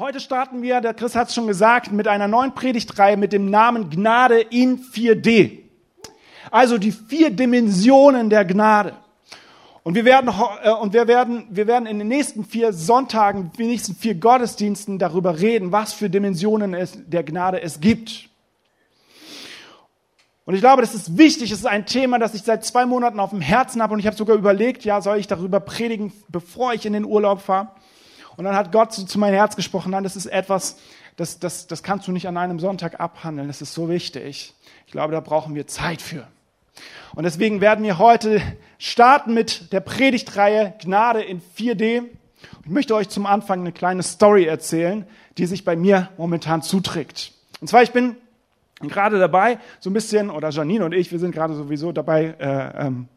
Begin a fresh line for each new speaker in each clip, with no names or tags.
Heute starten wir, der Chris hat es schon gesagt, mit einer neuen Predigtreihe mit dem Namen Gnade in 4D. Also die vier Dimensionen der Gnade. Und wir werden, äh, und wir werden, wir werden in den nächsten vier Sonntagen, in den nächsten vier Gottesdiensten darüber reden, was für Dimensionen es, der Gnade es gibt. Und ich glaube, das ist wichtig. Es ist ein Thema, das ich seit zwei Monaten auf dem Herzen habe. Und ich habe sogar überlegt, ja, soll ich darüber predigen, bevor ich in den Urlaub fahre? Und dann hat Gott zu, meinem Herz gesprochen, nein, das ist etwas, das, das, das kannst du nicht an einem Sonntag abhandeln. Das ist so wichtig. Ich glaube, da brauchen wir Zeit für. Und deswegen werden wir heute starten mit der Predigtreihe Gnade in 4D. Ich möchte euch zum Anfang eine kleine Story erzählen, die sich bei mir momentan zuträgt. Und zwar, ich bin gerade dabei, so ein bisschen, oder Janine und ich, wir sind gerade sowieso dabei, äh, ähm,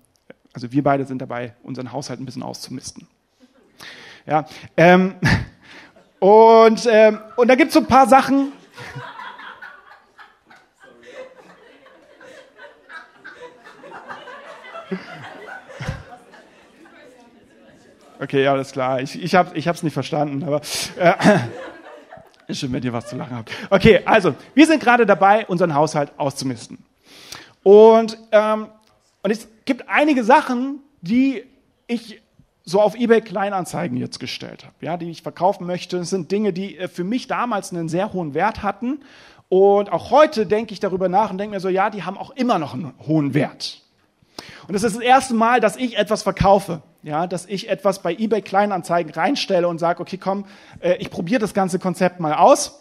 also wir beide sind dabei, unseren Haushalt ein bisschen auszumisten. Ja, ähm, und, ähm, und da gibt es so ein paar Sachen. Okay, alles klar. Ich, ich habe es nicht verstanden, aber äh, ist schön, wenn ihr was zu lachen habt. Okay, also, wir sind gerade dabei, unseren Haushalt auszumisten. Und, ähm, und es gibt einige Sachen, die ich so auf eBay Kleinanzeigen jetzt gestellt habe, ja, die ich verkaufen möchte. Das sind Dinge, die äh, für mich damals einen sehr hohen Wert hatten. Und auch heute denke ich darüber nach und denke mir so, ja, die haben auch immer noch einen hohen Wert. Und das ist das erste Mal, dass ich etwas verkaufe, ja, dass ich etwas bei eBay Kleinanzeigen reinstelle und sage, okay, komm, äh, ich probiere das ganze Konzept mal aus.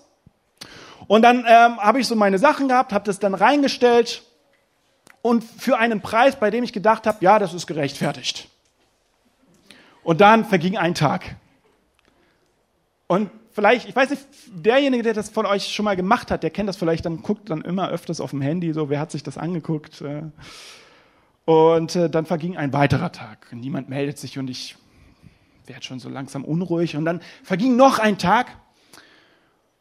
Und dann ähm, habe ich so meine Sachen gehabt, habe das dann reingestellt und für einen Preis, bei dem ich gedacht habe, ja, das ist gerechtfertigt. Und dann verging ein Tag. Und vielleicht, ich weiß nicht, derjenige, der das von euch schon mal gemacht hat, der kennt das vielleicht, dann guckt dann immer öfters auf dem Handy, so, wer hat sich das angeguckt? Äh. Und äh, dann verging ein weiterer Tag. Niemand meldet sich und ich werde schon so langsam unruhig. Und dann verging noch ein Tag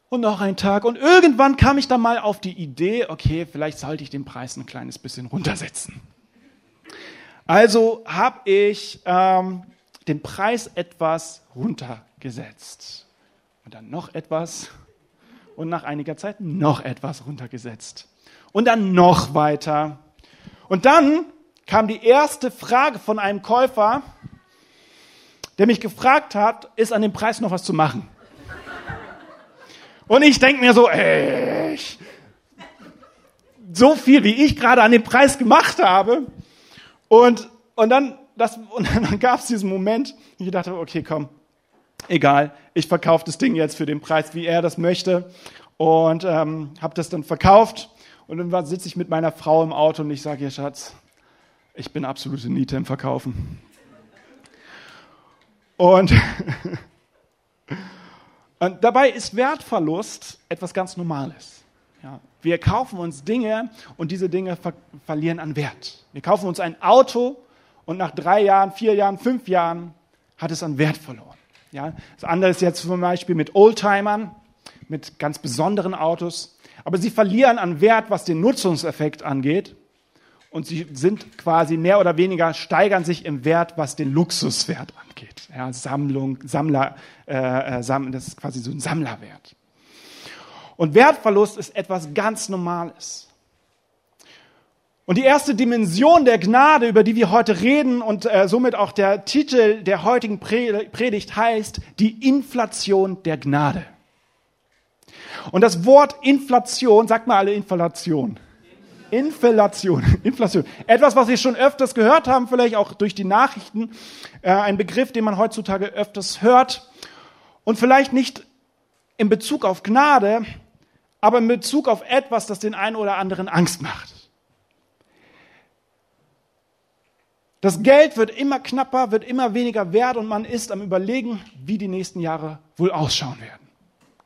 und noch ein Tag. Und irgendwann kam ich dann mal auf die Idee, okay, vielleicht sollte ich den Preis ein kleines bisschen runtersetzen. Also habe ich ähm, den Preis etwas runtergesetzt. Und dann noch etwas. Und nach einiger Zeit noch etwas runtergesetzt. Und dann noch weiter. Und dann kam die erste Frage von einem Käufer, der mich gefragt hat, ist an dem Preis noch was zu machen? Und ich denke mir so, ey, so viel, wie ich gerade an dem Preis gemacht habe. Und, und dann das, und dann gab es diesen Moment, ich dachte, okay, komm, egal, ich verkaufe das Ding jetzt für den Preis, wie er das möchte. Und ähm, habe das dann verkauft. Und dann sitze ich mit meiner Frau im Auto und ich sage ihr, Schatz, ich bin absolute Niete im Verkaufen. Und, und dabei ist Wertverlust etwas ganz Normales. Ja, wir kaufen uns Dinge und diese Dinge ver verlieren an Wert. Wir kaufen uns ein Auto und nach drei Jahren, vier Jahren, fünf Jahren hat es an Wert verloren. Ja, das andere ist jetzt zum Beispiel mit Oldtimern, mit ganz besonderen Autos. Aber sie verlieren an Wert, was den Nutzungseffekt angeht. Und sie sind quasi mehr oder weniger, steigern sich im Wert, was den Luxuswert angeht. Ja, Sammlung, Sammler, äh, äh das ist quasi so ein Sammlerwert. Und Wertverlust ist etwas ganz Normales. Und die erste Dimension der Gnade, über die wir heute reden und äh, somit auch der Titel der heutigen Predigt heißt, die Inflation der Gnade. Und das Wort Inflation, sagt mal alle Inflation. Inflation, Inflation. Etwas, was wir schon öfters gehört haben, vielleicht auch durch die Nachrichten, äh, ein Begriff, den man heutzutage öfters hört und vielleicht nicht in Bezug auf Gnade, aber in Bezug auf etwas, das den einen oder anderen Angst macht. Das Geld wird immer knapper, wird immer weniger wert und man ist am Überlegen, wie die nächsten Jahre wohl ausschauen werden.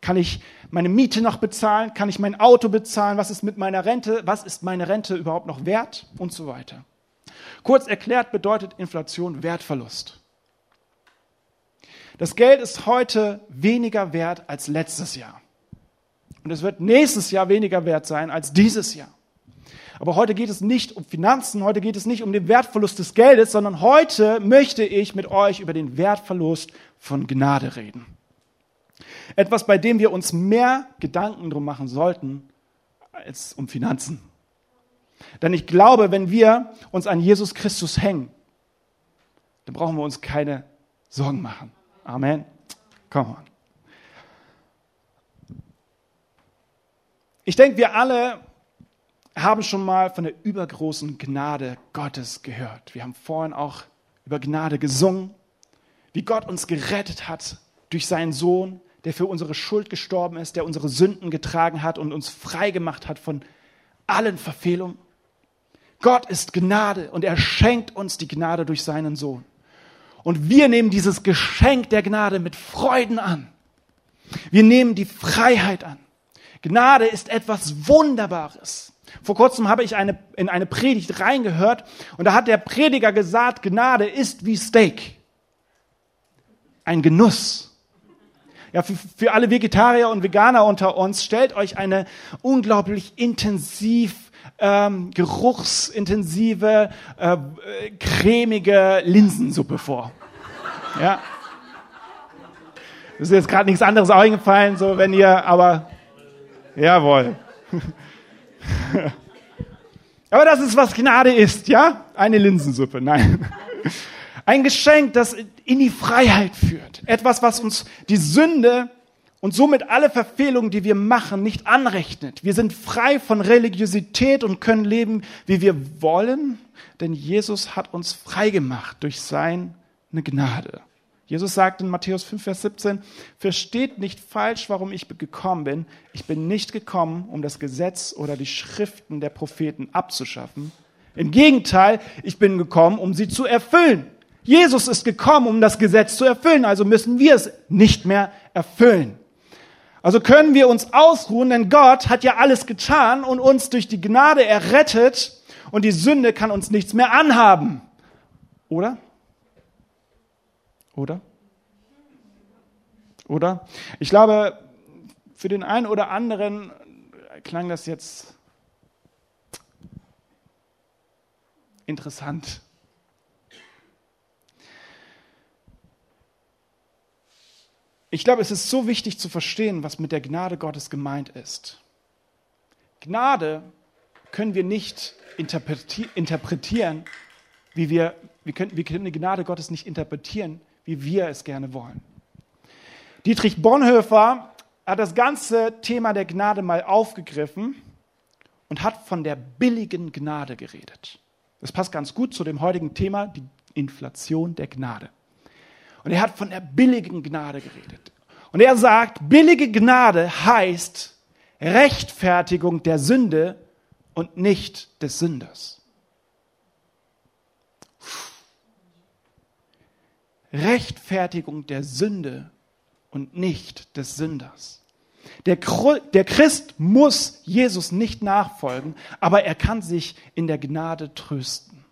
Kann ich meine Miete noch bezahlen? Kann ich mein Auto bezahlen? Was ist mit meiner Rente? Was ist meine Rente überhaupt noch wert? Und so weiter. Kurz erklärt bedeutet Inflation Wertverlust. Das Geld ist heute weniger wert als letztes Jahr. Und es wird nächstes Jahr weniger wert sein als dieses Jahr. Aber heute geht es nicht um Finanzen, heute geht es nicht um den Wertverlust des Geldes, sondern heute möchte ich mit euch über den Wertverlust von Gnade reden. Etwas, bei dem wir uns mehr Gedanken drum machen sollten als um Finanzen. Denn ich glaube, wenn wir uns an Jesus Christus hängen, dann brauchen wir uns keine Sorgen machen. Amen. Come on. Ich denke, wir alle haben schon mal von der übergroßen Gnade Gottes gehört. Wir haben vorhin auch über Gnade gesungen, wie Gott uns gerettet hat durch seinen Sohn, der für unsere Schuld gestorben ist, der unsere Sünden getragen hat und uns frei gemacht hat von allen Verfehlungen. Gott ist Gnade und er schenkt uns die Gnade durch seinen Sohn. Und wir nehmen dieses Geschenk der Gnade mit Freuden an. Wir nehmen die Freiheit an. Gnade ist etwas Wunderbares. Vor kurzem habe ich eine, in eine Predigt reingehört und da hat der Prediger gesagt, Gnade ist wie Steak. Ein Genuss. Ja, für, für alle Vegetarier und Veganer unter uns, stellt euch eine unglaublich intensiv ähm, geruchsintensive, äh, cremige Linsensuppe vor. Ja. Das ist jetzt gerade nichts anderes eingefallen, so wenn ihr, aber jawohl. aber das ist, was Gnade ist, ja? Eine Linsensuppe, nein. Ein Geschenk, das in die Freiheit führt. Etwas, was uns die Sünde und somit alle Verfehlungen, die wir machen, nicht anrechnet. Wir sind frei von Religiosität und können leben, wie wir wollen, denn Jesus hat uns frei gemacht durch seine Gnade. Jesus sagt in Matthäus 5, Vers 17, versteht nicht falsch, warum ich gekommen bin. Ich bin nicht gekommen, um das Gesetz oder die Schriften der Propheten abzuschaffen. Im Gegenteil, ich bin gekommen, um sie zu erfüllen. Jesus ist gekommen, um das Gesetz zu erfüllen, also müssen wir es nicht mehr erfüllen. Also können wir uns ausruhen, denn Gott hat ja alles getan und uns durch die Gnade errettet und die Sünde kann uns nichts mehr anhaben. Oder? Oder? Oder? Ich glaube, für den einen oder anderen klang das jetzt interessant. Ich glaube, es ist so wichtig zu verstehen, was mit der Gnade Gottes gemeint ist. Gnade können wir nicht interpretieren, wie wir, wir können, wir können die Gnade Gottes nicht interpretieren, wie wir es gerne wollen. Dietrich Bonhoeffer hat das ganze Thema der Gnade mal aufgegriffen und hat von der billigen Gnade geredet. Das passt ganz gut zu dem heutigen Thema, die Inflation der Gnade. Und er hat von der billigen Gnade geredet. Und er sagt, billige Gnade heißt Rechtfertigung der Sünde und nicht des Sünders. Rechtfertigung der Sünde und nicht des Sünders. Der, Christ muss Jesus nicht nachfolgen, aber er kann sich in der Gnade trösten.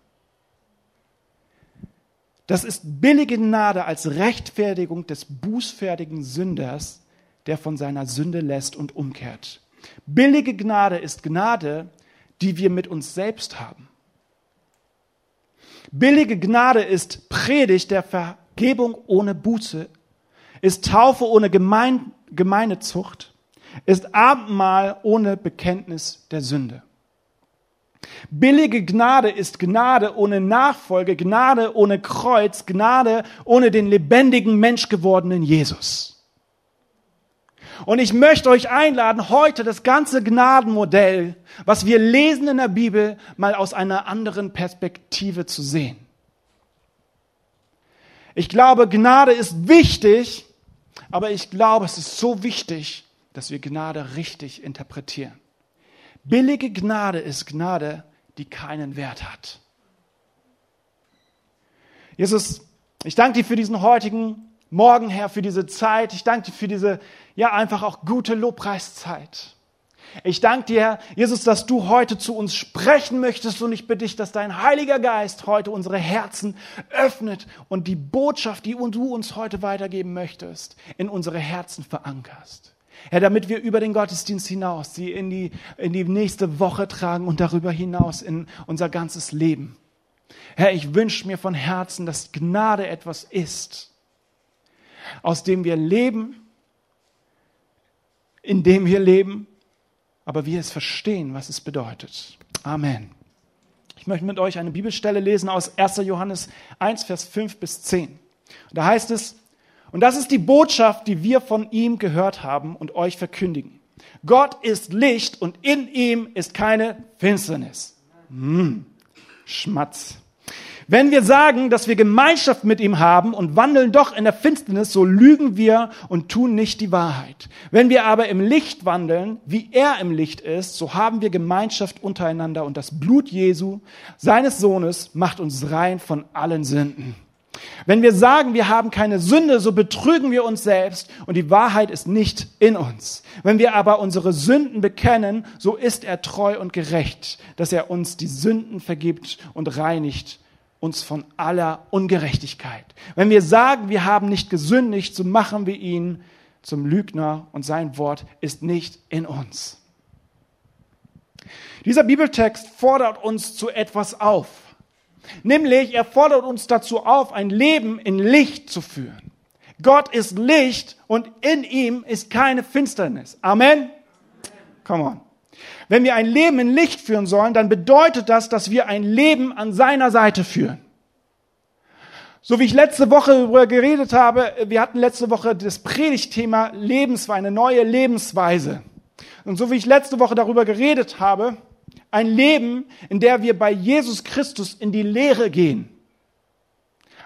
Das ist billige Gnade als Rechtfertigung des bußfertigen Sünders, der von seiner Sünde lässt und umkehrt. Billige Gnade ist Gnade, die wir mit uns selbst haben. Billige Gnade ist Predigt der Vergebung ohne Buße, ist Taufe ohne Gemein Gemeindezucht, ist Abendmahl ohne Bekenntnis der Sünde. Billige Gnade ist Gnade ohne Nachfolge, Gnade ohne Kreuz, Gnade ohne den lebendigen Mensch gewordenen Jesus. Und ich möchte euch einladen, heute das ganze Gnadenmodell, was wir lesen in der Bibel, mal aus einer anderen Perspektive zu sehen. Ich glaube, Gnade ist wichtig, aber ich glaube, es ist so wichtig, dass wir Gnade richtig interpretieren. Billige Gnade ist Gnade, die keinen Wert hat. Jesus, ich danke dir für diesen heutigen Morgen, Herr, für diese Zeit. Ich danke dir für diese, ja, einfach auch gute Lobpreiszeit. Ich danke dir, Jesus, dass du heute zu uns sprechen möchtest und ich bitte dich, dass dein Heiliger Geist heute unsere Herzen öffnet und die Botschaft, die du uns heute weitergeben möchtest, in unsere Herzen verankerst. Herr, damit wir über den Gottesdienst hinaus sie in die, in die nächste Woche tragen und darüber hinaus in unser ganzes Leben. Herr, ich wünsche mir von Herzen, dass Gnade etwas ist, aus dem wir leben in dem wir leben, aber wir es verstehen, was es bedeutet. Amen. Ich möchte mit euch eine Bibelstelle lesen aus 1. Johannes 1, Vers 5 bis 10. da heißt es, und das ist die Botschaft, die wir von ihm gehört haben und euch verkündigen. Gott ist Licht und in ihm ist keine Finsternis. Hm, Schmatz. Wenn wir sagen, dass wir Gemeinschaft mit ihm haben und wandeln doch in der Finsternis, so lügen wir und tun nicht die Wahrheit. Wenn wir aber im Licht wandeln, wie er im Licht ist, so haben wir Gemeinschaft untereinander und das Blut Jesu, seines Sohnes, macht uns rein von allen Sünden. Wenn wir sagen, wir haben keine Sünde, so betrügen wir uns selbst und die Wahrheit ist nicht in uns. Wenn wir aber unsere Sünden bekennen, so ist er treu und gerecht, dass er uns die Sünden vergibt und reinigt uns von aller Ungerechtigkeit. Wenn wir sagen, wir haben nicht gesündigt, so machen wir ihn zum Lügner und sein Wort ist nicht in uns. Dieser Bibeltext fordert uns zu etwas auf. Nämlich, er fordert uns dazu auf, ein Leben in Licht zu führen. Gott ist Licht und in ihm ist keine Finsternis. Amen. Come on. Wenn wir ein Leben in Licht führen sollen, dann bedeutet das, dass wir ein Leben an seiner Seite führen. So wie ich letzte Woche darüber geredet habe, wir hatten letzte Woche das Predigtthema Lebensweise, eine neue Lebensweise. Und so wie ich letzte Woche darüber geredet habe, ein Leben, in der wir bei Jesus Christus in die Lehre gehen.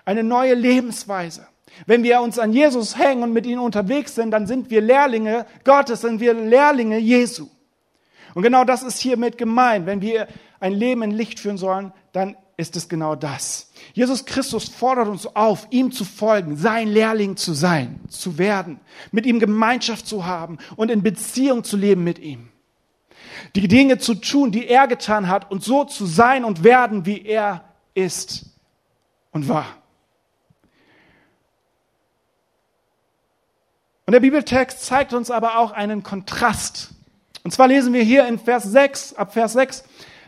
Eine neue Lebensweise. Wenn wir uns an Jesus hängen und mit ihm unterwegs sind, dann sind wir Lehrlinge Gottes, sind wir Lehrlinge Jesu. Und genau das ist hiermit gemeint. Wenn wir ein Leben in Licht führen sollen, dann ist es genau das. Jesus Christus fordert uns auf, ihm zu folgen, sein Lehrling zu sein, zu werden, mit ihm Gemeinschaft zu haben und in Beziehung zu leben mit ihm. Die Dinge zu tun, die er getan hat und so zu sein und werden, wie er ist und war. Und der Bibeltext zeigt uns aber auch einen Kontrast und zwar lesen wir hier in Vers 6, ab Vers 6,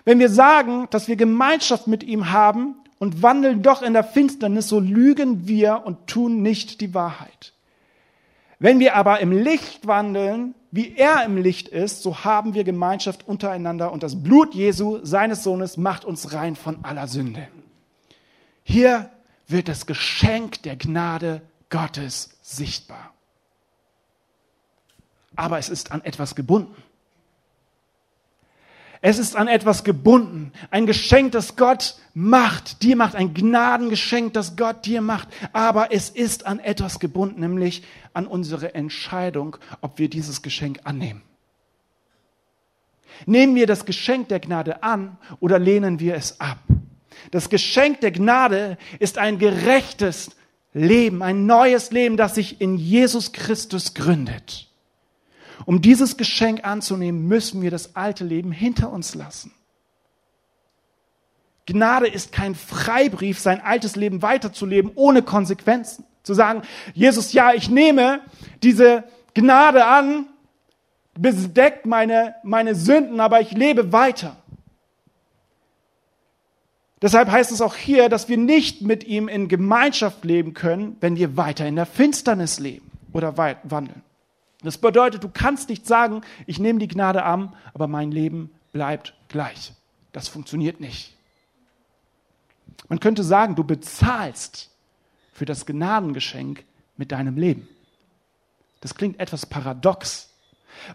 wenn wir sagen, dass wir Gemeinschaft mit ihm haben und wandeln doch in der Finsternis, so lügen wir und tun nicht die Wahrheit. Wenn wir aber im Licht wandeln, wie er im Licht ist, so haben wir Gemeinschaft untereinander und das Blut Jesu, seines Sohnes, macht uns rein von aller Sünde. Hier wird das Geschenk der Gnade Gottes sichtbar. Aber es ist an etwas gebunden. Es ist an etwas gebunden. Ein Geschenk, das Gott macht, dir macht. Ein Gnadengeschenk, das Gott dir macht. Aber es ist an etwas gebunden, nämlich an unsere Entscheidung, ob wir dieses Geschenk annehmen. Nehmen wir das Geschenk der Gnade an oder lehnen wir es ab? Das Geschenk der Gnade ist ein gerechtes Leben, ein neues Leben, das sich in Jesus Christus gründet. Um dieses Geschenk anzunehmen, müssen wir das alte Leben hinter uns lassen. Gnade ist kein Freibrief, sein altes Leben weiterzuleben ohne Konsequenzen. Zu sagen, Jesus, ja, ich nehme diese Gnade an, bedeckt meine, meine Sünden, aber ich lebe weiter. Deshalb heißt es auch hier, dass wir nicht mit ihm in Gemeinschaft leben können, wenn wir weiter in der Finsternis leben oder wandeln. Das bedeutet, du kannst nicht sagen, ich nehme die Gnade an, aber mein Leben bleibt gleich. Das funktioniert nicht. Man könnte sagen, du bezahlst für das Gnadengeschenk mit deinem Leben. Das klingt etwas paradox,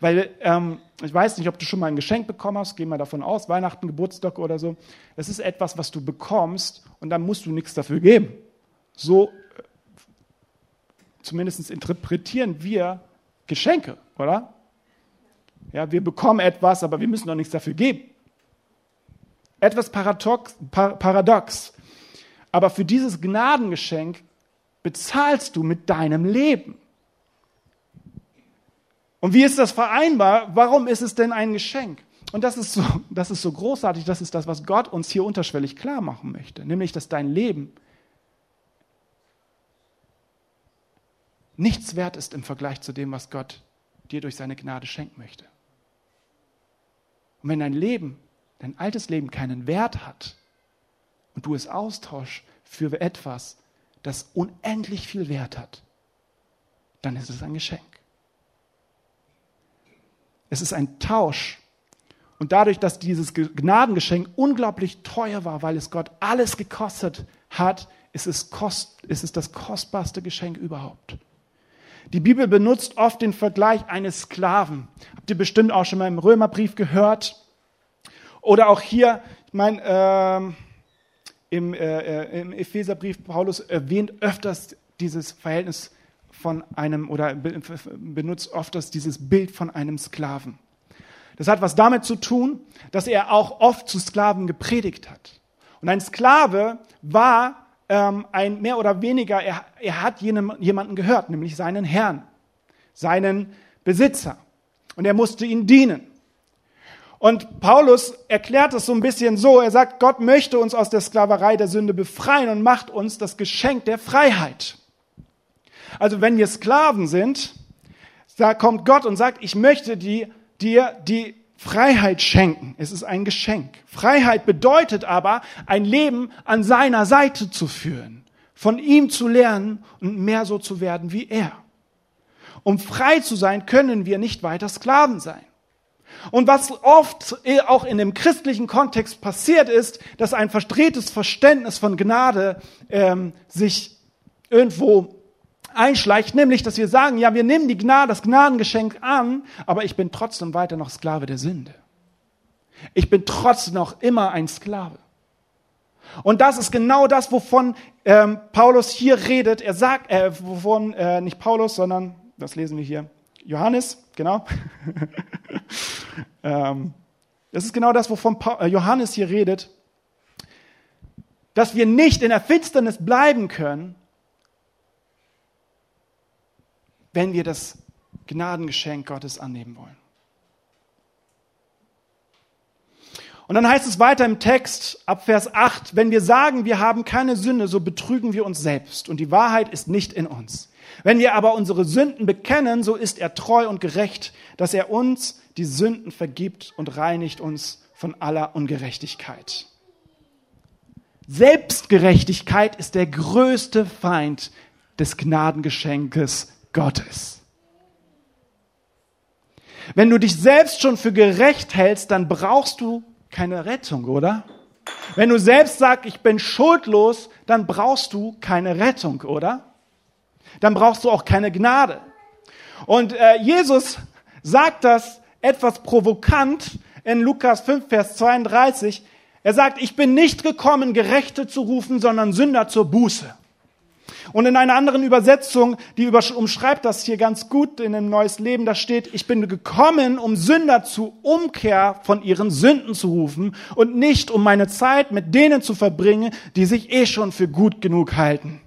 weil ähm, ich weiß nicht, ob du schon mal ein Geschenk bekommen hast, geh mal davon aus, Weihnachten, Geburtstag oder so. Das ist etwas, was du bekommst und dann musst du nichts dafür geben. So äh, zumindest interpretieren wir Geschenke, oder? Ja, wir bekommen etwas, aber wir müssen doch nichts dafür geben. Etwas paradox, paradox. Aber für dieses Gnadengeschenk bezahlst du mit deinem Leben. Und wie ist das vereinbar? Warum ist es denn ein Geschenk? Und das ist so, das ist so großartig, das ist das, was Gott uns hier unterschwellig klar machen möchte. Nämlich, dass dein Leben nichts wert ist im Vergleich zu dem, was Gott dir durch seine Gnade schenken möchte. Und wenn dein Leben, dein altes Leben keinen Wert hat und du es austauschst für etwas, das unendlich viel Wert hat, dann ist es ein Geschenk. Es ist ein Tausch. Und dadurch, dass dieses Gnadengeschenk unglaublich teuer war, weil es Gott alles gekostet hat, ist es, kost, ist es das kostbarste Geschenk überhaupt. Die Bibel benutzt oft den Vergleich eines Sklaven. Habt ihr bestimmt auch schon mal im Römerbrief gehört. Oder auch hier, ich meine, äh, im, äh, im Epheserbrief, Paulus erwähnt öfters dieses Verhältnis von einem oder benutzt öfters dieses Bild von einem Sklaven. Das hat was damit zu tun, dass er auch oft zu Sklaven gepredigt hat. Und ein Sklave war ähm, ein mehr oder weniger, er, er hat jenem, jemanden gehört, nämlich seinen Herrn, seinen Besitzer. Und er musste ihn dienen. Und Paulus erklärt es so ein bisschen so, er sagt, Gott möchte uns aus der Sklaverei der Sünde befreien und macht uns das Geschenk der Freiheit. Also wenn wir Sklaven sind, da kommt Gott und sagt, ich möchte die dir die Freiheit schenken. Es ist ein Geschenk. Freiheit bedeutet aber, ein Leben an seiner Seite zu führen, von ihm zu lernen und mehr so zu werden wie er. Um frei zu sein, können wir nicht weiter Sklaven sein. Und was oft auch in dem christlichen Kontext passiert ist, dass ein verdrehtes Verständnis von Gnade ähm, sich irgendwo einschleicht, nämlich, dass wir sagen, ja, wir nehmen die Gnade, das Gnadengeschenk an, aber ich bin trotzdem weiter noch Sklave der Sünde. Ich bin trotzdem noch immer ein Sklave. Und das ist genau das, wovon ähm, Paulus hier redet. Er sagt, äh, wovon äh, nicht Paulus, sondern, das lesen wir hier, Johannes, genau. ähm, das ist genau das, wovon pa äh, Johannes hier redet, dass wir nicht in der Finsternis bleiben können, wenn wir das Gnadengeschenk Gottes annehmen wollen. Und dann heißt es weiter im Text ab Vers 8, wenn wir sagen, wir haben keine Sünde, so betrügen wir uns selbst und die Wahrheit ist nicht in uns. Wenn wir aber unsere Sünden bekennen, so ist er treu und gerecht, dass er uns die Sünden vergibt und reinigt uns von aller Ungerechtigkeit. Selbstgerechtigkeit ist der größte Feind des Gnadengeschenkes Gottes. Wenn du dich selbst schon für gerecht hältst, dann brauchst du keine Rettung, oder? Wenn du selbst sagst, ich bin schuldlos, dann brauchst du keine Rettung, oder? Dann brauchst du auch keine Gnade. Und äh, Jesus sagt das etwas provokant in Lukas 5, Vers 32. Er sagt, ich bin nicht gekommen, Gerechte zu rufen, sondern Sünder zur Buße. Und in einer anderen Übersetzung, die umschreibt das hier ganz gut in dem Neues Leben, da steht, ich bin gekommen, um Sünder zu Umkehr von ihren Sünden zu rufen und nicht um meine Zeit mit denen zu verbringen, die sich eh schon für gut genug halten.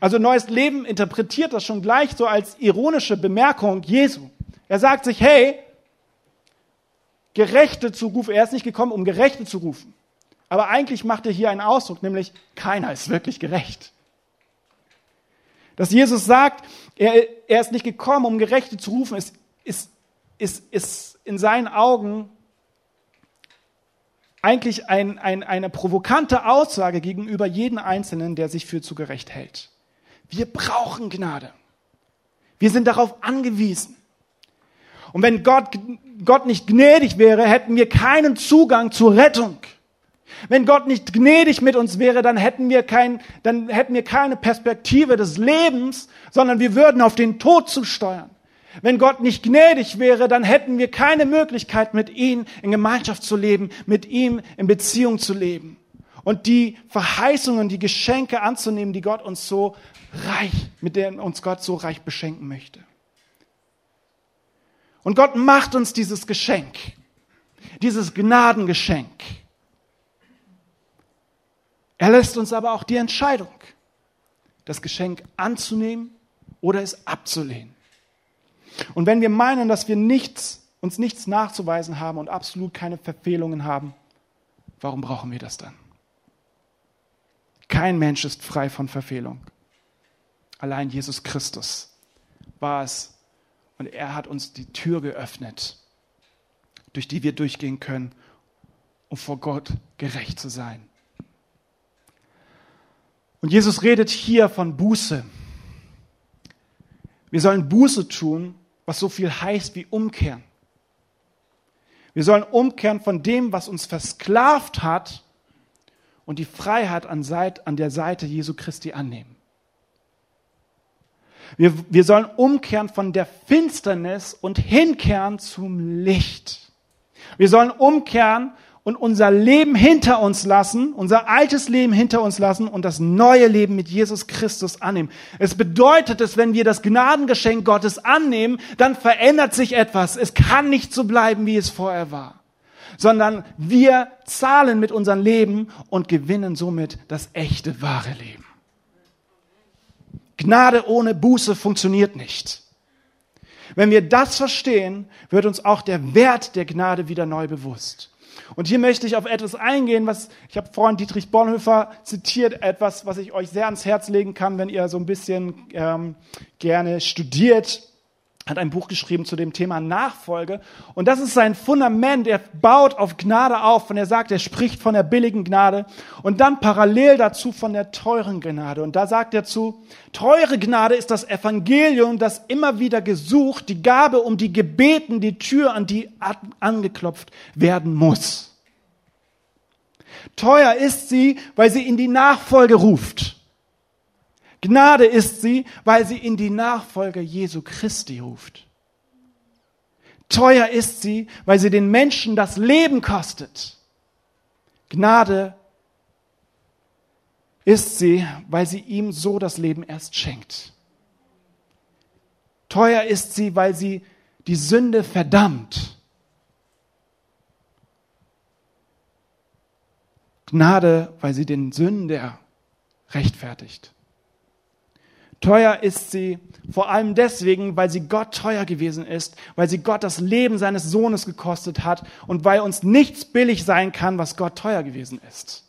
Also Neues Leben interpretiert das schon gleich so als ironische Bemerkung Jesu. Er sagt sich, hey, Gerechte zu rufen, er ist nicht gekommen, um Gerechte zu rufen. Aber eigentlich macht er hier einen Ausdruck, nämlich keiner ist wirklich gerecht. Dass Jesus sagt, er, er ist nicht gekommen, um Gerechte zu rufen, ist, ist, ist, ist in seinen Augen eigentlich ein, ein, eine provokante Aussage gegenüber jedem Einzelnen, der sich für zu gerecht hält. Wir brauchen Gnade. Wir sind darauf angewiesen. Und wenn Gott, Gott nicht gnädig wäre, hätten wir keinen Zugang zur Rettung. Wenn Gott nicht gnädig mit uns wäre, dann hätten wir kein, dann hätten wir keine Perspektive des Lebens, sondern wir würden auf den Tod zusteuern. Wenn Gott nicht gnädig wäre, dann hätten wir keine Möglichkeit, mit ihm in Gemeinschaft zu leben, mit ihm in Beziehung zu leben und die Verheißungen, die Geschenke anzunehmen, die Gott uns so reich, mit denen uns Gott so reich beschenken möchte. Und Gott macht uns dieses Geschenk, dieses Gnadengeschenk. Er lässt uns aber auch die Entscheidung, das Geschenk anzunehmen oder es abzulehnen. Und wenn wir meinen, dass wir nichts, uns nichts nachzuweisen haben und absolut keine Verfehlungen haben, warum brauchen wir das dann? Kein Mensch ist frei von Verfehlung. Allein Jesus Christus war es. Und er hat uns die Tür geöffnet, durch die wir durchgehen können, um vor Gott gerecht zu sein. Und Jesus redet hier von Buße. Wir sollen Buße tun was so viel heißt wie umkehren. Wir sollen umkehren von dem, was uns versklavt hat und die Freiheit an, der Seite Jesu Christi annehmen. Wir, wir sollen umkehren von der Finsternis und hinkehren zum Licht. Wir sollen umkehren und unser Leben hinter uns lassen, unser altes Leben hinter uns lassen und das neue Leben mit Jesus Christus annehmen. Es bedeutet es, wenn wir das Gnadengeschenk Gottes annehmen, dann verändert sich etwas. Es kann nicht so bleiben, wie es vorher war, sondern wir zahlen mit unserem Leben und gewinnen somit das echte, wahre Leben. Gnade ohne Buße funktioniert nicht. Wenn wir das verstehen, wird uns auch der Wert der Gnade wieder neu bewusst. Und hier möchte ich auf etwas eingehen, was ich habe vorhin Dietrich Bonhoeffer zitiert, etwas, was ich euch sehr ans Herz legen kann, wenn ihr so ein bisschen ähm, gerne studiert hat ein Buch geschrieben zu dem Thema Nachfolge. Und das ist sein Fundament. Er baut auf Gnade auf und er sagt, er spricht von der billigen Gnade und dann parallel dazu von der teuren Gnade. Und da sagt er zu, teure Gnade ist das Evangelium, das immer wieder gesucht, die Gabe, um die gebeten, die Tür, an die angeklopft werden muss. Teuer ist sie, weil sie in die Nachfolge ruft. Gnade ist sie, weil sie in die Nachfolge Jesu Christi ruft. Teuer ist sie, weil sie den Menschen das Leben kostet. Gnade ist sie, weil sie ihm so das Leben erst schenkt. Teuer ist sie, weil sie die Sünde verdammt. Gnade, weil sie den Sünder rechtfertigt. Teuer ist sie vor allem deswegen, weil sie Gott teuer gewesen ist, weil sie Gott das Leben seines Sohnes gekostet hat und weil uns nichts billig sein kann, was Gott teuer gewesen ist.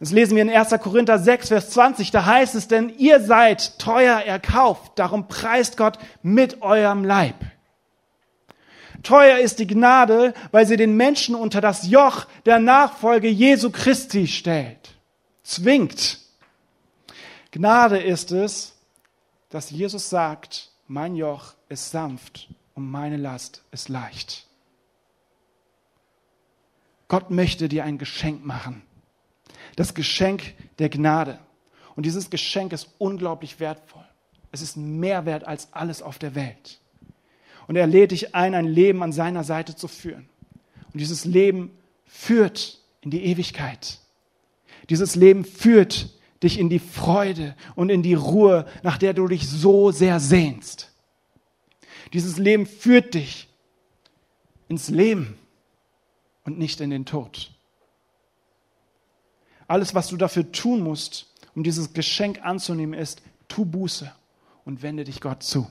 Das lesen wir in 1. Korinther 6, Vers 20. Da heißt es, denn ihr seid teuer erkauft, darum preist Gott mit eurem Leib. Teuer ist die Gnade, weil sie den Menschen unter das Joch der Nachfolge Jesu Christi stellt, zwingt Gnade ist es, dass Jesus sagt, mein Joch ist sanft und meine Last ist leicht. Gott möchte dir ein Geschenk machen. Das Geschenk der Gnade. Und dieses Geschenk ist unglaublich wertvoll. Es ist mehr wert als alles auf der Welt. Und er lädt dich ein, ein Leben an seiner Seite zu führen. Und dieses Leben führt in die Ewigkeit. Dieses Leben führt dich in die Freude und in die Ruhe, nach der du dich so sehr sehnst. Dieses Leben führt dich ins Leben und nicht in den Tod. Alles, was du dafür tun musst, um dieses Geschenk anzunehmen, ist, tu Buße und wende dich Gott zu.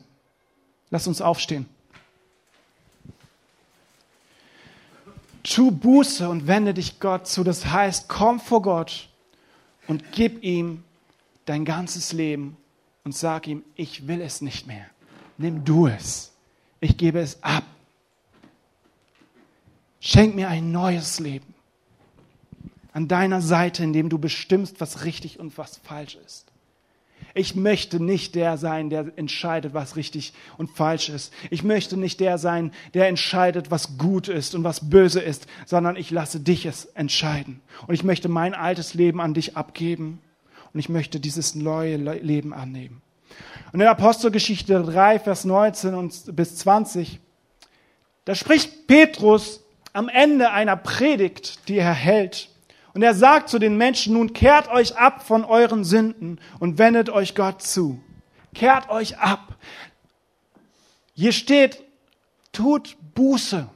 Lass uns aufstehen. Tu Buße und wende dich Gott zu. Das heißt, komm vor Gott und gib ihm dein ganzes Leben und sag ihm, ich will es nicht mehr. Nimm du es. Ich gebe es ab. Schenk mir ein neues Leben an deiner Seite, in dem du bestimmst, was richtig und was falsch ist. Ich möchte nicht der sein, der entscheidet, was richtig und falsch ist. Ich möchte nicht der sein, der entscheidet, was gut ist und was böse ist, sondern ich lasse dich es entscheiden. Und ich möchte mein altes Leben an dich abgeben und ich möchte dieses neue Leben annehmen. Und in Apostelgeschichte 3, Vers 19 und bis 20, da spricht Petrus am Ende einer Predigt, die er hält, und er sagt zu den Menschen, nun kehrt euch ab von euren Sünden und wendet euch Gott zu. Kehrt euch ab. Hier steht, tut Buße.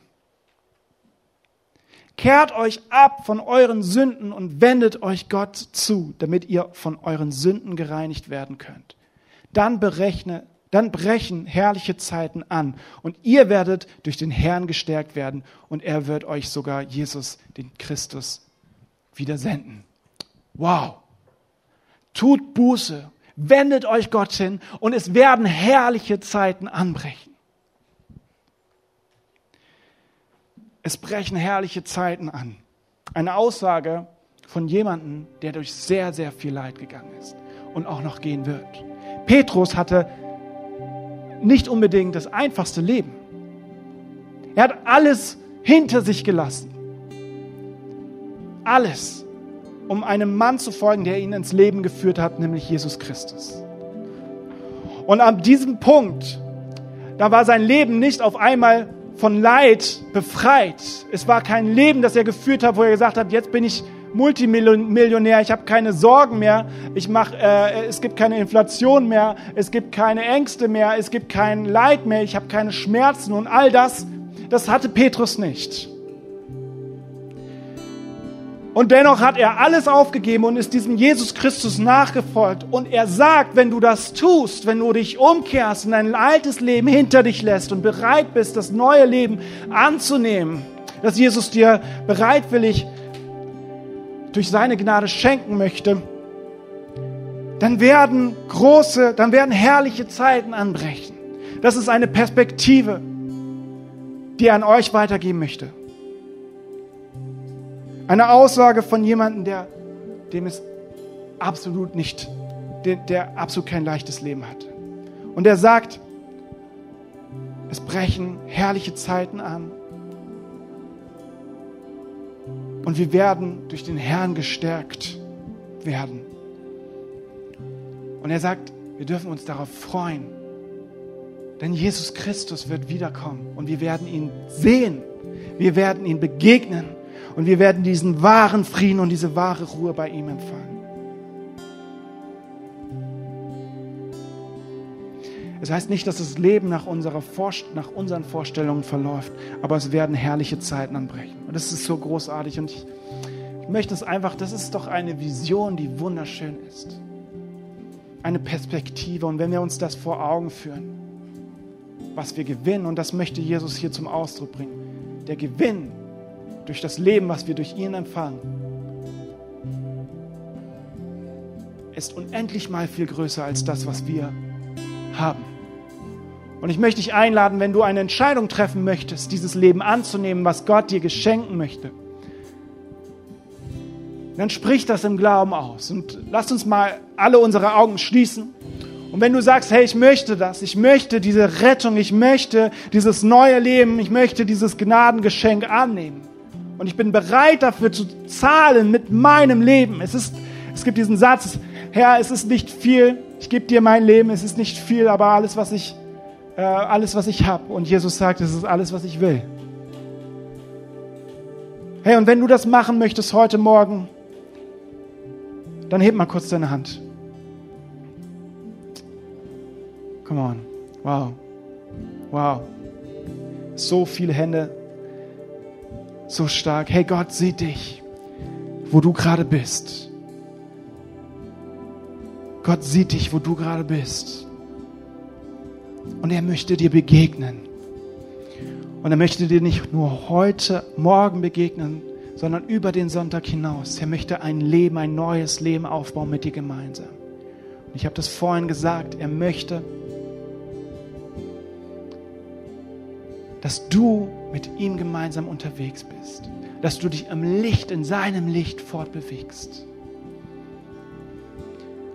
Kehrt euch ab von euren Sünden und wendet euch Gott zu, damit ihr von euren Sünden gereinigt werden könnt. Dann berechne, dann brechen herrliche Zeiten an und ihr werdet durch den Herrn gestärkt werden und er wird euch sogar Jesus, den Christus, wieder senden. Wow. Tut Buße, wendet euch Gott hin und es werden herrliche Zeiten anbrechen. Es brechen herrliche Zeiten an. Eine Aussage von jemandem, der durch sehr, sehr viel Leid gegangen ist und auch noch gehen wird. Petrus hatte nicht unbedingt das einfachste Leben. Er hat alles hinter sich gelassen. Alles, um einem Mann zu folgen, der ihn ins Leben geführt hat, nämlich Jesus Christus. Und an diesem Punkt, da war sein Leben nicht auf einmal von Leid befreit. Es war kein Leben, das er geführt hat, wo er gesagt hat, jetzt bin ich Multimillionär, ich habe keine Sorgen mehr, ich mach, äh, es gibt keine Inflation mehr, es gibt keine Ängste mehr, es gibt kein Leid mehr, ich habe keine Schmerzen und all das, das hatte Petrus nicht. Und dennoch hat er alles aufgegeben und ist diesem Jesus Christus nachgefolgt. Und er sagt, wenn du das tust, wenn du dich umkehrst und dein altes Leben hinter dich lässt und bereit bist, das neue Leben anzunehmen, das Jesus dir bereitwillig durch seine Gnade schenken möchte, dann werden große, dann werden herrliche Zeiten anbrechen. Das ist eine Perspektive, die er an euch weitergeben möchte. Eine Aussage von jemandem, der, dem es absolut nicht, der, der absolut kein leichtes Leben hat. Und er sagt, es brechen herrliche Zeiten an. Und wir werden durch den Herrn gestärkt werden. Und er sagt, wir dürfen uns darauf freuen. Denn Jesus Christus wird wiederkommen und wir werden ihn sehen. Wir werden ihn begegnen und wir werden diesen wahren Frieden und diese wahre Ruhe bei ihm empfangen. Es heißt nicht, dass das Leben nach, unserer nach unseren Vorstellungen verläuft, aber es werden herrliche Zeiten anbrechen. Und das ist so großartig. Und ich, ich möchte es einfach, das ist doch eine Vision, die wunderschön ist. Eine Perspektive. Und wenn wir uns das vor Augen führen, was wir gewinnen, und das möchte Jesus hier zum Ausdruck bringen, der Gewinn durch das Leben, was wir durch ihn empfangen, ist unendlich mal viel größer als das, was wir haben. Und ich möchte dich einladen, wenn du eine Entscheidung treffen möchtest, dieses Leben anzunehmen, was Gott dir geschenken möchte, dann sprich das im Glauben aus und lass uns mal alle unsere Augen schließen. Und wenn du sagst, hey, ich möchte das, ich möchte diese Rettung, ich möchte dieses neue Leben, ich möchte dieses Gnadengeschenk annehmen und ich bin bereit dafür zu zahlen mit meinem Leben. Es ist, es gibt diesen Satz, Herr, es ist nicht viel, ich gebe dir mein Leben, es ist nicht viel, aber alles, was ich, äh, alles, was ich habe. Und Jesus sagt, es ist alles, was ich will. Hey, und wenn du das machen möchtest heute Morgen, dann heb mal kurz deine Hand. Come on. Wow. Wow. So viele Hände. So stark. Hey, Gott sieht dich, wo du gerade bist. Gott sieht dich, wo du gerade bist. Und er möchte dir begegnen. Und er möchte dir nicht nur heute, morgen begegnen, sondern über den Sonntag hinaus. Er möchte ein Leben, ein neues Leben aufbauen mit dir gemeinsam. Und ich habe das vorhin gesagt, er möchte, dass du mit ihm gemeinsam unterwegs bist, dass du dich im Licht, in seinem Licht fortbewegst.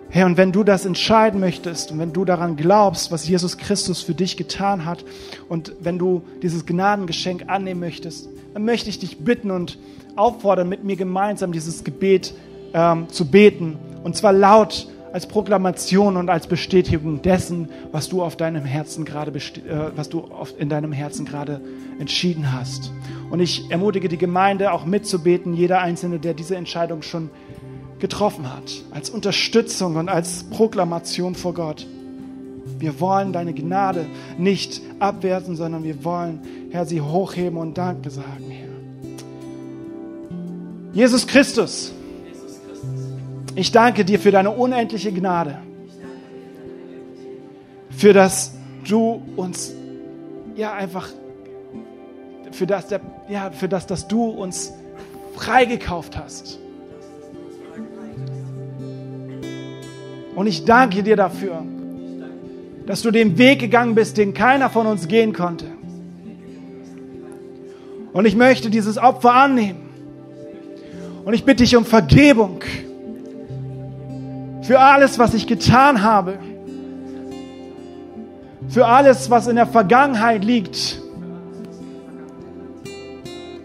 Herr, und wenn du das entscheiden möchtest und wenn du daran glaubst, was Jesus Christus für dich getan hat und wenn du dieses Gnadengeschenk annehmen möchtest, dann möchte ich dich bitten und auffordern, mit mir gemeinsam dieses Gebet ähm, zu beten. Und zwar laut als Proklamation und als Bestätigung dessen, was du auf deinem Herzen gerade, äh, was du in deinem Herzen gerade entschieden hast. Und ich ermutige die Gemeinde auch mitzubeten, jeder Einzelne, der diese Entscheidung schon getroffen hat, als Unterstützung und als Proklamation vor Gott. Wir wollen deine Gnade nicht abwerten, sondern wir wollen, Herr, sie hochheben und Danke sagen, Herr. Jesus Christus, ich danke dir für deine unendliche Gnade, für das du uns ja einfach für das, ja, für das, dass du uns freigekauft hast. Und ich danke dir dafür, dass du den Weg gegangen bist, den keiner von uns gehen konnte. Und ich möchte dieses Opfer annehmen. Und ich bitte dich um Vergebung für alles, was ich getan habe, für alles, was in der Vergangenheit liegt,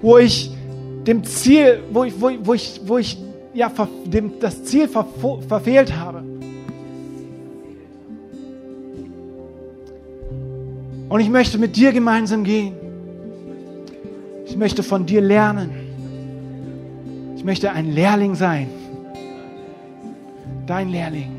wo ich dem Ziel, wo ich, wo, wo ich, wo ich ja, dem, das Ziel ver, verfehlt habe. Und ich möchte mit dir gemeinsam gehen. Ich möchte von dir lernen. Ich möchte ein Lehrling sein. Dein Lehrling.